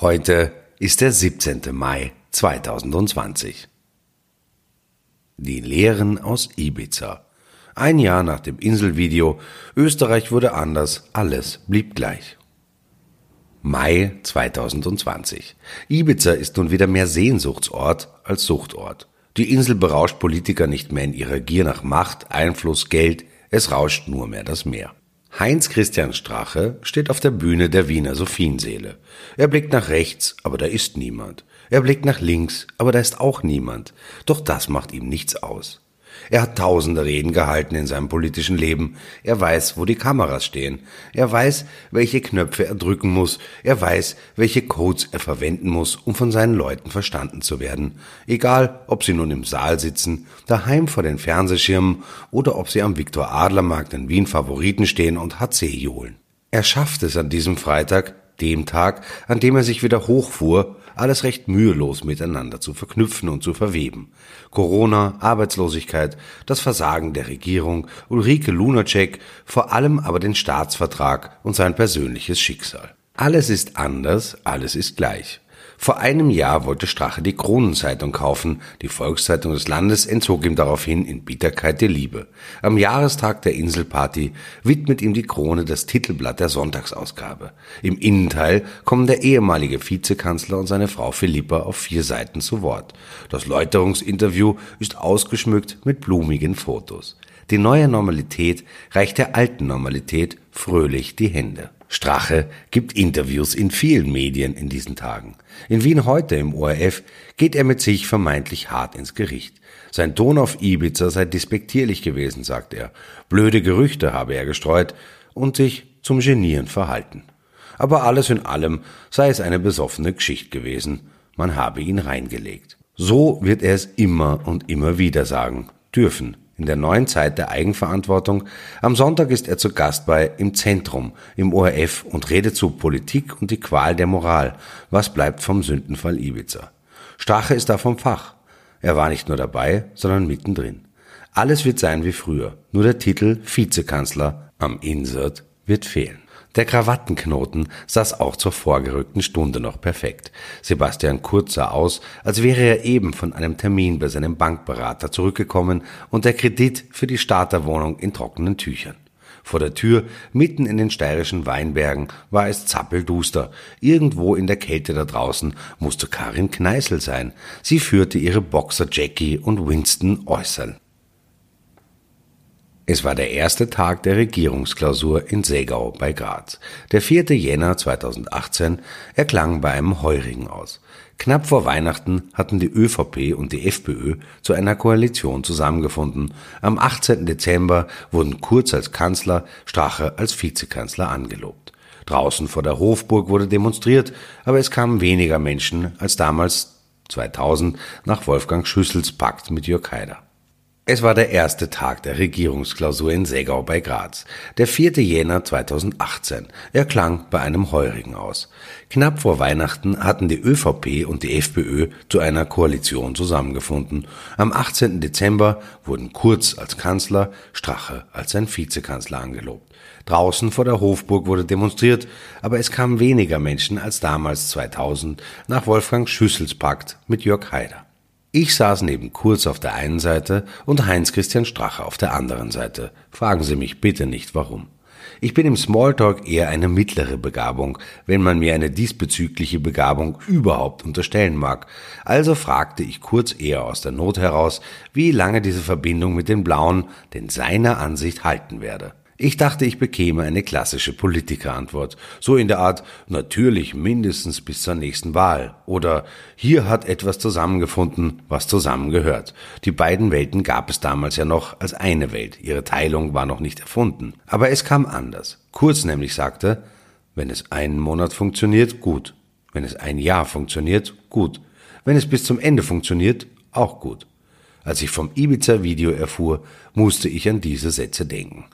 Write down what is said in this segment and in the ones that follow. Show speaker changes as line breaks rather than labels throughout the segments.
Heute ist der 17. Mai 2020. Die Lehren aus Ibiza. Ein Jahr nach dem Inselvideo. Österreich wurde anders, alles blieb gleich. Mai 2020. Ibiza ist nun wieder mehr Sehnsuchtsort als Suchtort. Die Insel berauscht Politiker nicht mehr in ihrer Gier nach Macht, Einfluss, Geld, es rauscht nur mehr das Meer. Heinz Christian Strache steht auf der Bühne der Wiener Sophienseele. Er blickt nach rechts, aber da ist niemand. Er blickt nach links, aber da ist auch niemand. Doch das macht ihm nichts aus. Er hat tausende Reden gehalten in seinem politischen Leben. Er weiß, wo die Kameras stehen. Er weiß, welche Knöpfe er drücken muss. Er weiß, welche Codes er verwenden muss, um von seinen Leuten verstanden zu werden. Egal, ob sie nun im Saal sitzen, daheim vor den Fernsehschirmen oder ob sie am Viktor Adler Markt in Wien Favoriten stehen und HC johlen. Er schafft es an diesem Freitag, dem Tag, an dem er sich wieder hochfuhr, alles recht mühelos miteinander zu verknüpfen und zu verweben. Corona, Arbeitslosigkeit, das Versagen der Regierung, Ulrike Lunacek, vor allem aber den Staatsvertrag und sein persönliches Schicksal. Alles ist anders, alles ist gleich. Vor einem Jahr wollte Strache die Kronenzeitung kaufen. Die Volkszeitung des Landes entzog ihm daraufhin in Bitterkeit die Liebe. Am Jahrestag der Inselparty widmet ihm die Krone das Titelblatt der Sonntagsausgabe. Im Innenteil kommen der ehemalige Vizekanzler und seine Frau Philippa auf vier Seiten zu Wort. Das Läuterungsinterview ist ausgeschmückt mit blumigen Fotos. Die neue Normalität reicht der alten Normalität fröhlich die Hände. Strache gibt Interviews in vielen Medien in diesen Tagen. In Wien heute im ORF geht er mit sich vermeintlich hart ins Gericht. Sein Ton auf Ibiza sei despektierlich gewesen, sagt er. Blöde Gerüchte habe er gestreut und sich zum Genieren verhalten. Aber alles in allem sei es eine besoffene Geschichte gewesen. Man habe ihn reingelegt. So wird er es immer und immer wieder sagen dürfen in der neuen Zeit der Eigenverantwortung. Am Sonntag ist er zu Gast bei Im Zentrum im ORF und redet zu Politik und die Qual der Moral. Was bleibt vom Sündenfall Ibiza? Strache ist da vom Fach. Er war nicht nur dabei, sondern mittendrin. Alles wird sein wie früher. Nur der Titel Vizekanzler am Insert wird fehlen. Der Krawattenknoten saß auch zur vorgerückten Stunde noch perfekt. Sebastian Kurz sah aus, als wäre er eben von einem Termin bei seinem Bankberater zurückgekommen und der Kredit für die Starterwohnung in trockenen Tüchern. Vor der Tür, mitten in den steirischen Weinbergen, war es zappelduster. Irgendwo in der Kälte da draußen musste Karin Kneißl sein. Sie führte ihre Boxer Jackie und Winston äußern. Es war der erste Tag der Regierungsklausur in Segau bei Graz. Der 4. Jänner 2018 erklang bei einem Heurigen aus. Knapp vor Weihnachten hatten die ÖVP und die FPÖ zu einer Koalition zusammengefunden. Am 18. Dezember wurden Kurz als Kanzler, Strache als Vizekanzler angelobt. Draußen vor der Hofburg wurde demonstriert, aber es kamen weniger Menschen als damals 2000 nach Wolfgang Schüssels Pakt mit Jörg Haider. Es war der erste Tag der Regierungsklausur in Segau bei Graz, der 4. Jänner 2018. Er klang bei einem Heurigen aus. Knapp vor Weihnachten hatten die ÖVP und die FPÖ zu einer Koalition zusammengefunden. Am 18. Dezember wurden Kurz als Kanzler, Strache als sein Vizekanzler angelobt. Draußen vor der Hofburg wurde demonstriert, aber es kamen weniger Menschen als damals 2000 nach Wolfgang Schüssels Pakt mit Jörg Haider. Ich saß neben Kurz auf der einen Seite und Heinz-Christian Strache auf der anderen Seite. Fragen Sie mich bitte nicht warum. Ich bin im Smalltalk eher eine mittlere Begabung, wenn man mir eine diesbezügliche Begabung überhaupt unterstellen mag. Also fragte ich Kurz eher aus der Not heraus, wie lange diese Verbindung mit den Blauen denn seiner Ansicht halten werde. Ich dachte, ich bekäme eine klassische Politikerantwort, so in der Art natürlich mindestens bis zur nächsten Wahl oder hier hat etwas zusammengefunden, was zusammengehört. Die beiden Welten gab es damals ja noch als eine Welt, ihre Teilung war noch nicht erfunden. Aber es kam anders. Kurz nämlich sagte, wenn es einen Monat funktioniert, gut. Wenn es ein Jahr funktioniert, gut. Wenn es bis zum Ende funktioniert, auch gut. Als ich vom Ibiza-Video erfuhr, musste ich an diese Sätze denken.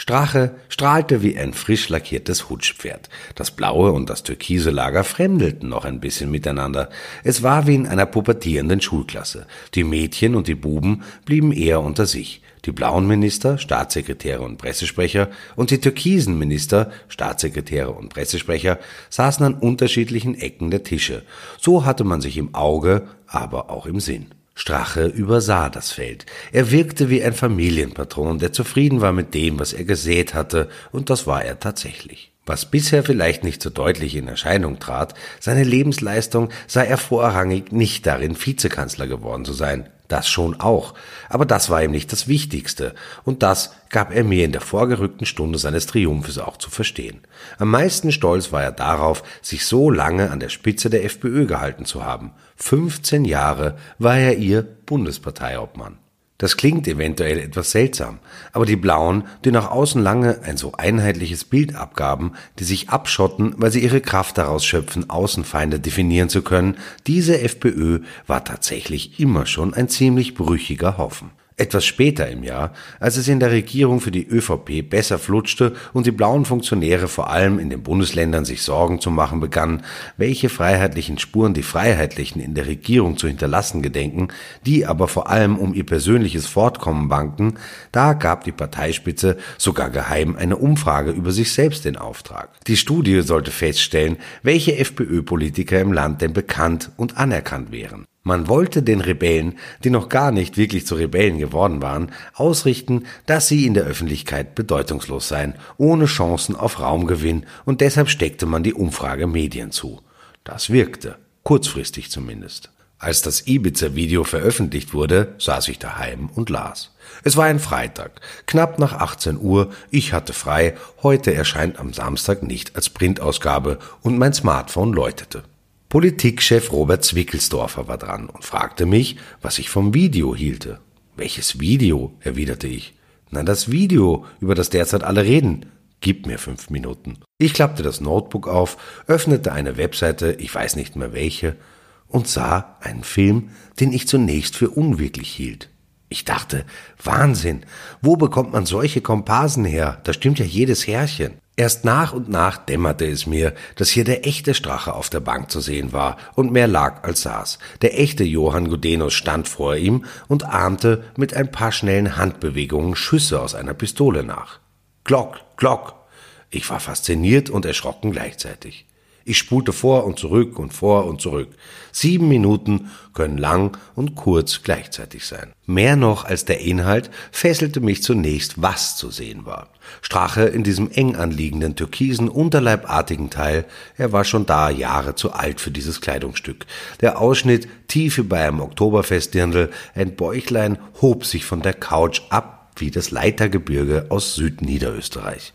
Strache strahlte wie ein frisch lackiertes Hutschpferd. Das blaue und das türkise Lager fremdelten noch ein bisschen miteinander. Es war wie in einer pubertierenden Schulklasse. Die Mädchen und die Buben blieben eher unter sich. Die blauen Minister, Staatssekretäre und Pressesprecher und die türkisen Minister, Staatssekretäre und Pressesprecher saßen an unterschiedlichen Ecken der Tische. So hatte man sich im Auge, aber auch im Sinn. Strache übersah das Feld. Er wirkte wie ein Familienpatron, der zufrieden war mit dem, was er gesät hatte, und das war er tatsächlich. Was bisher vielleicht nicht so deutlich in Erscheinung trat, seine Lebensleistung sah er vorrangig nicht darin, Vizekanzler geworden zu sein. Das schon auch. Aber das war ihm nicht das Wichtigste. Und das gab er mir in der vorgerückten Stunde seines Triumphes auch zu verstehen. Am meisten stolz war er darauf, sich so lange an der Spitze der FPÖ gehalten zu haben. 15 Jahre war er ihr Bundesparteiobmann. Das klingt eventuell etwas seltsam, aber die Blauen, die nach außen lange ein so einheitliches Bild abgaben, die sich abschotten, weil sie ihre Kraft daraus schöpfen, Außenfeinde definieren zu können, diese FPÖ war tatsächlich immer schon ein ziemlich brüchiger Haufen. Etwas später im Jahr, als es in der Regierung für die ÖVP besser flutschte und die blauen Funktionäre vor allem in den Bundesländern sich Sorgen zu machen begannen, welche freiheitlichen Spuren die Freiheitlichen in der Regierung zu hinterlassen gedenken, die aber vor allem um ihr persönliches Fortkommen banken, da gab die Parteispitze sogar geheim eine Umfrage über sich selbst in Auftrag. Die Studie sollte feststellen, welche FPÖ-Politiker im Land denn bekannt und anerkannt wären. Man wollte den Rebellen, die noch gar nicht wirklich zu Rebellen geworden waren, ausrichten, dass sie in der Öffentlichkeit bedeutungslos seien, ohne Chancen auf Raumgewinn, und deshalb steckte man die Umfrage Medien zu. Das wirkte, kurzfristig zumindest. Als das Ibiza-Video veröffentlicht wurde, saß ich daheim und las. Es war ein Freitag, knapp nach 18 Uhr, ich hatte frei, heute erscheint am Samstag nicht als Printausgabe und mein Smartphone läutete. Politikchef Robert Zwickelsdorfer war dran und fragte mich, was ich vom Video hielte. Welches Video? erwiderte ich. Na, das Video, über das derzeit alle reden. Gib mir fünf Minuten. Ich klappte das Notebook auf, öffnete eine Webseite, ich weiß nicht mehr welche, und sah einen Film, den ich zunächst für unwirklich hielt. Ich dachte, Wahnsinn, wo bekommt man solche Komparsen her? Da stimmt ja jedes Härchen. Erst nach und nach dämmerte es mir, dass hier der echte Strache auf der Bank zu sehen war und mehr lag als saß. Der echte Johann Gudenus stand vor ihm und ahmte mit ein paar schnellen Handbewegungen Schüsse aus einer Pistole nach. Glock, Glock. Ich war fasziniert und erschrocken gleichzeitig. Ich spulte vor und zurück und vor und zurück. Sieben Minuten können lang und kurz gleichzeitig sein. Mehr noch als der Inhalt fesselte mich zunächst, was zu sehen war. Strache in diesem eng anliegenden türkisen unterleibartigen Teil, er war schon da Jahre zu alt für dieses Kleidungsstück. Der Ausschnitt tief wie bei einem Oktoberfestdirndl, ein Bäuchlein hob sich von der Couch ab wie das Leitergebirge aus Südniederösterreich.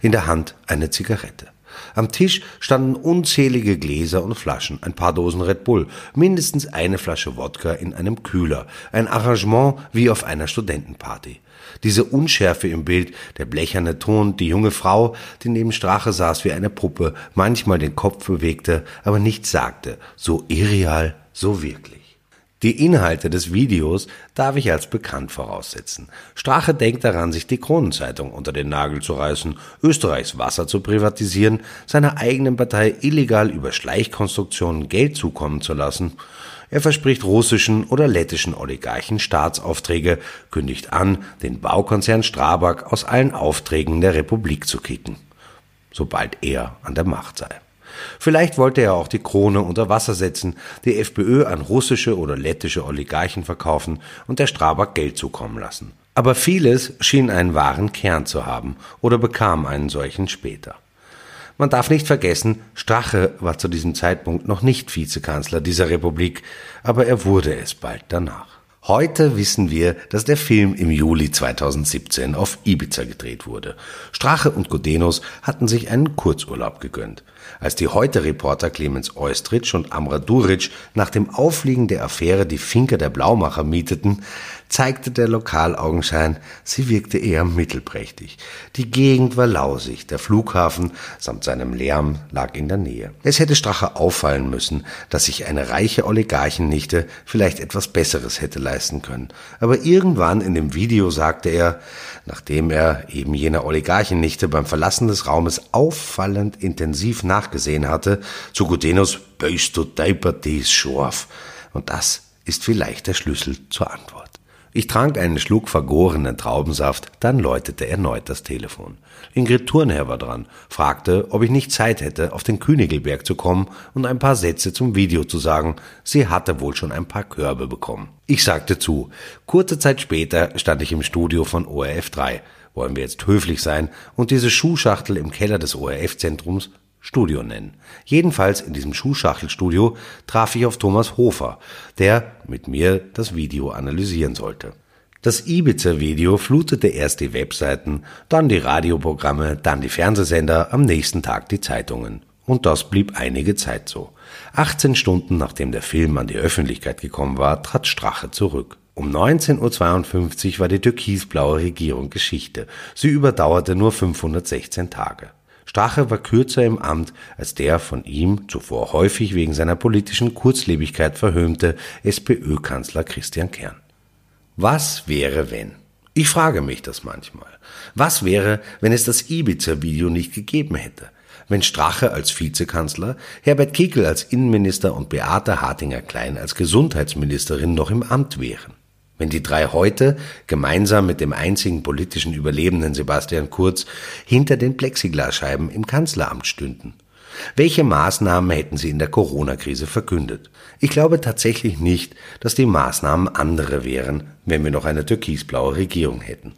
In der Hand eine Zigarette. Am Tisch standen unzählige Gläser und Flaschen, ein paar Dosen Red Bull, mindestens eine Flasche Wodka in einem Kühler, ein Arrangement wie auf einer Studentenparty. Diese Unschärfe im Bild, der blecherne Ton, die junge Frau, die neben Strache saß wie eine Puppe, manchmal den Kopf bewegte, aber nichts sagte, so irreal, so wirklich. Die Inhalte des Videos darf ich als bekannt voraussetzen. Strache denkt daran, sich die Kronenzeitung unter den Nagel zu reißen, Österreichs Wasser zu privatisieren, seiner eigenen Partei illegal über Schleichkonstruktionen Geld zukommen zu lassen. Er verspricht russischen oder lettischen Oligarchen Staatsaufträge, kündigt an, den Baukonzern Strabag aus allen Aufträgen der Republik zu kicken, sobald er an der Macht sei. Vielleicht wollte er auch die Krone unter Wasser setzen, die FPÖ an russische oder lettische Oligarchen verkaufen und der Strabag Geld zukommen lassen. Aber vieles schien einen wahren Kern zu haben oder bekam einen solchen später. Man darf nicht vergessen, Strache war zu diesem Zeitpunkt noch nicht Vizekanzler dieser Republik, aber er wurde es bald danach. Heute wissen wir, dass der Film im Juli 2017 auf Ibiza gedreht wurde. Strache und Godenos hatten sich einen Kurzurlaub gegönnt. Als die Heute-Reporter Clemens Eustritsch und Amra Duric nach dem Aufliegen der Affäre die Finker der Blaumacher mieteten, zeigte der Lokalaugenschein, sie wirkte eher mittelprächtig. Die Gegend war lausig, der Flughafen samt seinem Lärm lag in der Nähe. Es hätte Strache auffallen müssen, dass sich eine reiche Oligarchennichte vielleicht etwas Besseres hätte leisten können. Aber irgendwann in dem Video sagte er, nachdem er eben jener Oligarchennichte beim Verlassen des Raumes auffallend intensiv nachgesehen hatte, zu Gudenus, böst du deipert dies Schorf. Und das ist vielleicht der Schlüssel zur Antwort. Ich trank einen Schluck vergorenen Traubensaft, dann läutete erneut das Telefon. Ingrid Thurnherr war dran, fragte, ob ich nicht Zeit hätte, auf den Königelberg zu kommen und ein paar Sätze zum Video zu sagen. Sie hatte wohl schon ein paar Körbe bekommen. Ich sagte zu. Kurze Zeit später stand ich im Studio von ORF 3. Wollen wir jetzt höflich sein und diese Schuhschachtel im Keller des ORF-Zentrums Studio nennen. Jedenfalls in diesem Schuhschachtelstudio traf ich auf Thomas Hofer, der mit mir das Video analysieren sollte. Das Ibiza-Video flutete erst die Webseiten, dann die Radioprogramme, dann die Fernsehsender, am nächsten Tag die Zeitungen. Und das blieb einige Zeit so. 18 Stunden nachdem der Film an die Öffentlichkeit gekommen war, trat Strache zurück. Um 19.52 Uhr war die türkisblaue Regierung Geschichte. Sie überdauerte nur 516 Tage. Strache war kürzer im Amt als der von ihm zuvor häufig wegen seiner politischen Kurzlebigkeit verhöhnte SPÖ-Kanzler Christian Kern. Was wäre, wenn? Ich frage mich das manchmal. Was wäre, wenn es das Ibiza-Video nicht gegeben hätte? Wenn Strache als Vizekanzler, Herbert Kickl als Innenminister und Beate Hartinger-Klein als Gesundheitsministerin noch im Amt wären? Wenn die drei heute gemeinsam mit dem einzigen politischen Überlebenden Sebastian Kurz hinter den Plexiglasscheiben im Kanzleramt stünden. Welche Maßnahmen hätten sie in der Corona-Krise verkündet? Ich glaube tatsächlich nicht, dass die Maßnahmen andere wären, wenn wir noch eine türkisblaue Regierung hätten.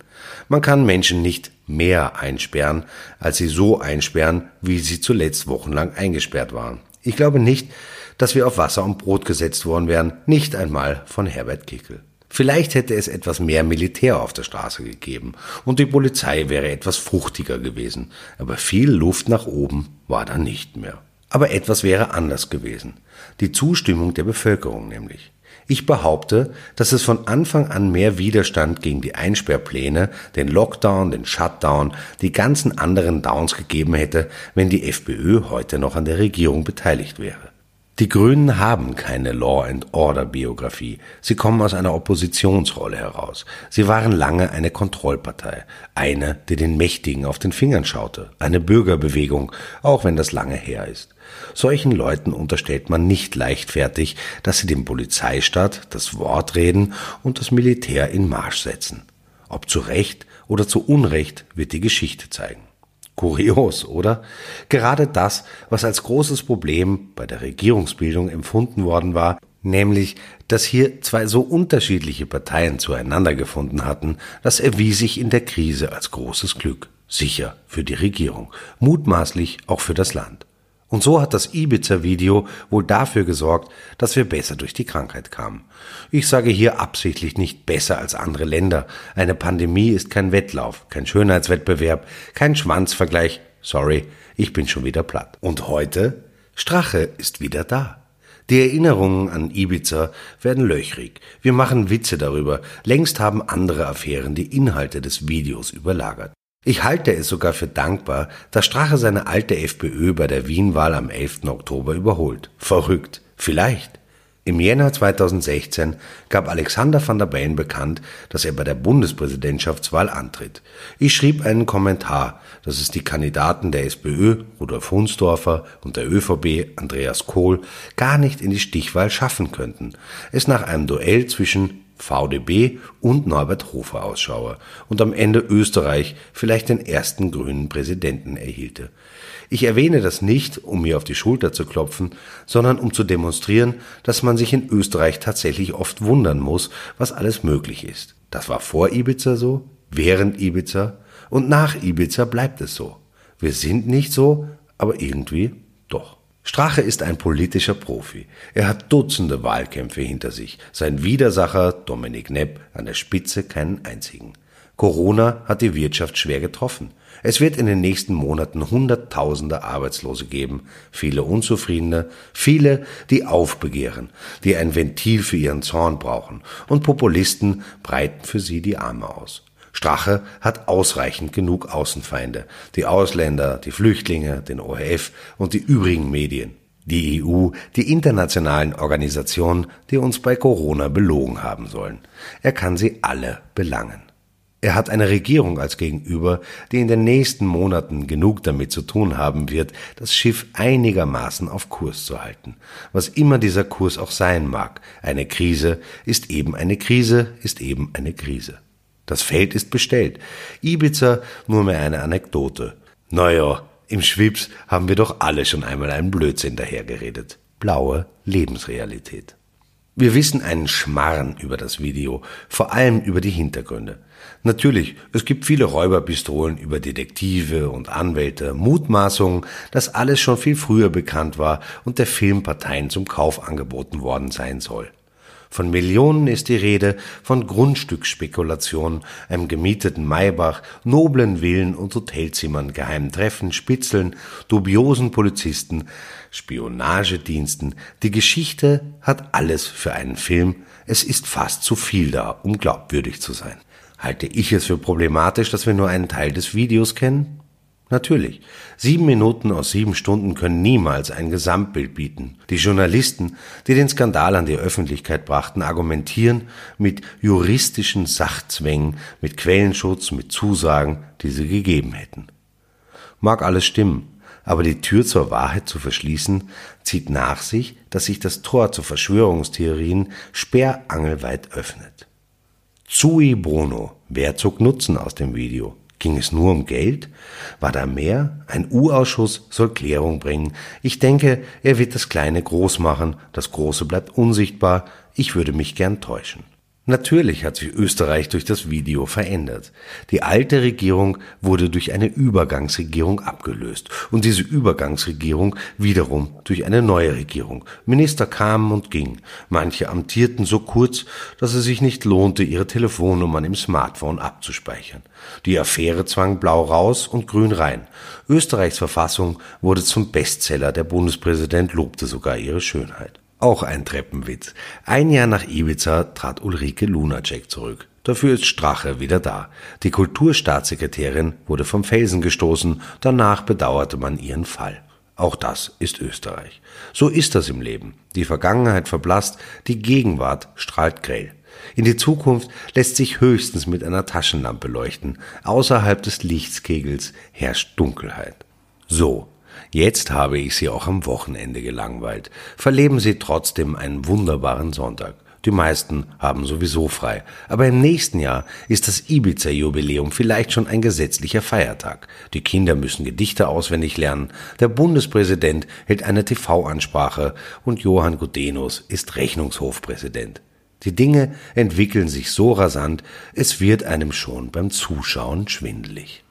Man kann Menschen nicht mehr einsperren, als sie so einsperren, wie sie zuletzt wochenlang eingesperrt waren. Ich glaube nicht, dass wir auf Wasser und Brot gesetzt worden wären, nicht einmal von Herbert Kickel. Vielleicht hätte es etwas mehr Militär auf der Straße gegeben und die Polizei wäre etwas fruchtiger gewesen, aber viel Luft nach oben war da nicht mehr. Aber etwas wäre anders gewesen. Die Zustimmung der Bevölkerung nämlich. Ich behaupte, dass es von Anfang an mehr Widerstand gegen die Einsperrpläne, den Lockdown, den Shutdown, die ganzen anderen Downs gegeben hätte, wenn die FPÖ heute noch an der Regierung beteiligt wäre. Die Grünen haben keine Law and Order Biografie. Sie kommen aus einer Oppositionsrolle heraus. Sie waren lange eine Kontrollpartei, eine, die den Mächtigen auf den Fingern schaute, eine Bürgerbewegung, auch wenn das lange her ist. Solchen Leuten unterstellt man nicht leichtfertig, dass sie dem Polizeistaat das Wort reden und das Militär in Marsch setzen. Ob zu Recht oder zu Unrecht wird die Geschichte zeigen. Kurios, oder? Gerade das, was als großes Problem bei der Regierungsbildung empfunden worden war, nämlich, dass hier zwei so unterschiedliche Parteien zueinander gefunden hatten, das erwies sich in der Krise als großes Glück. Sicher für die Regierung, mutmaßlich auch für das Land. Und so hat das Ibiza-Video wohl dafür gesorgt, dass wir besser durch die Krankheit kamen. Ich sage hier absichtlich nicht besser als andere Länder. Eine Pandemie ist kein Wettlauf, kein Schönheitswettbewerb, kein Schwanzvergleich. Sorry, ich bin schon wieder platt. Und heute? Strache ist wieder da. Die Erinnerungen an Ibiza werden löchrig. Wir machen Witze darüber. Längst haben andere Affären die Inhalte des Videos überlagert. Ich halte es sogar für dankbar, dass Strache seine alte FPÖ bei der Wienwahl am 11. Oktober überholt. Verrückt. Vielleicht. Im Jänner 2016 gab Alexander van der Bellen bekannt, dass er bei der Bundespräsidentschaftswahl antritt. Ich schrieb einen Kommentar, dass es die Kandidaten der SPÖ, Rudolf Hunsdorfer, und der ÖVP, Andreas Kohl, gar nicht in die Stichwahl schaffen könnten. Es nach einem Duell zwischen VDB und Norbert Hofer ausschaue und am Ende Österreich vielleicht den ersten grünen Präsidenten erhielte. Ich erwähne das nicht, um mir auf die Schulter zu klopfen, sondern um zu demonstrieren, dass man sich in Österreich tatsächlich oft wundern muss, was alles möglich ist. Das war vor Ibiza so, während Ibiza und nach Ibiza bleibt es so. Wir sind nicht so, aber irgendwie doch. Strache ist ein politischer Profi. Er hat Dutzende Wahlkämpfe hinter sich. Sein Widersacher Dominik Nepp an der Spitze keinen einzigen. Corona hat die Wirtschaft schwer getroffen. Es wird in den nächsten Monaten Hunderttausende Arbeitslose geben, viele Unzufriedene, viele, die aufbegehren, die ein Ventil für ihren Zorn brauchen, und Populisten breiten für sie die Arme aus. Strache hat ausreichend genug Außenfeinde, die Ausländer, die Flüchtlinge, den ORF und die übrigen Medien, die EU, die internationalen Organisationen, die uns bei Corona belogen haben sollen. Er kann sie alle belangen. Er hat eine Regierung als Gegenüber, die in den nächsten Monaten genug damit zu tun haben wird, das Schiff einigermaßen auf Kurs zu halten. Was immer dieser Kurs auch sein mag, eine Krise ist eben eine Krise, ist eben eine Krise. Das Feld ist bestellt. Ibiza nur mehr eine Anekdote. Naja, im Schwips haben wir doch alle schon einmal einen Blödsinn dahergeredet. Blaue Lebensrealität. Wir wissen einen Schmarrn über das Video, vor allem über die Hintergründe. Natürlich, es gibt viele Räuberpistolen über Detektive und Anwälte, Mutmaßungen, dass alles schon viel früher bekannt war und der Film Parteien zum Kauf angeboten worden sein soll. Von Millionen ist die Rede, von Grundstücksspekulationen, einem gemieteten Maybach, noblen Villen und Hotelzimmern, geheimen Treffen, Spitzeln, dubiosen Polizisten, Spionagediensten. Die Geschichte hat alles für einen Film. Es ist fast zu viel da, um glaubwürdig zu sein. Halte ich es für problematisch, dass wir nur einen Teil des Videos kennen? Natürlich. Sieben Minuten aus sieben Stunden können niemals ein Gesamtbild bieten. Die Journalisten, die den Skandal an die Öffentlichkeit brachten, argumentieren mit juristischen Sachzwängen, mit Quellenschutz, mit Zusagen, die sie gegeben hätten. Mag alles stimmen, aber die Tür zur Wahrheit zu verschließen, zieht nach sich, dass sich das Tor zu Verschwörungstheorien sperrangelweit öffnet. Zui Bruno, wer zog Nutzen aus dem Video? Ging es nur um Geld? War da mehr? Ein U-Ausschuss soll Klärung bringen. Ich denke, er wird das Kleine groß machen, das Große bleibt unsichtbar. Ich würde mich gern täuschen. Natürlich hat sich Österreich durch das Video verändert. Die alte Regierung wurde durch eine Übergangsregierung abgelöst und diese Übergangsregierung wiederum durch eine neue Regierung. Minister kamen und gingen. Manche amtierten so kurz, dass es sich nicht lohnte, ihre Telefonnummern im Smartphone abzuspeichern. Die Affäre zwang blau raus und grün rein. Österreichs Verfassung wurde zum Bestseller. Der Bundespräsident lobte sogar ihre Schönheit. Auch ein Treppenwitz. Ein Jahr nach Ibiza trat Ulrike Lunacek zurück. Dafür ist Strache wieder da. Die Kulturstaatssekretärin wurde vom Felsen gestoßen, danach bedauerte man ihren Fall. Auch das ist Österreich. So ist das im Leben. Die Vergangenheit verblasst, die Gegenwart strahlt grell. In die Zukunft lässt sich höchstens mit einer Taschenlampe leuchten. Außerhalb des Lichtskegels herrscht Dunkelheit. So Jetzt habe ich Sie auch am Wochenende gelangweilt. Verleben Sie trotzdem einen wunderbaren Sonntag. Die meisten haben sowieso frei. Aber im nächsten Jahr ist das Ibiza-Jubiläum vielleicht schon ein gesetzlicher Feiertag. Die Kinder müssen Gedichte auswendig lernen, der Bundespräsident hält eine TV-Ansprache und Johann Gudenus ist Rechnungshofpräsident. Die Dinge entwickeln sich so rasant, es wird einem schon beim Zuschauen schwindelig.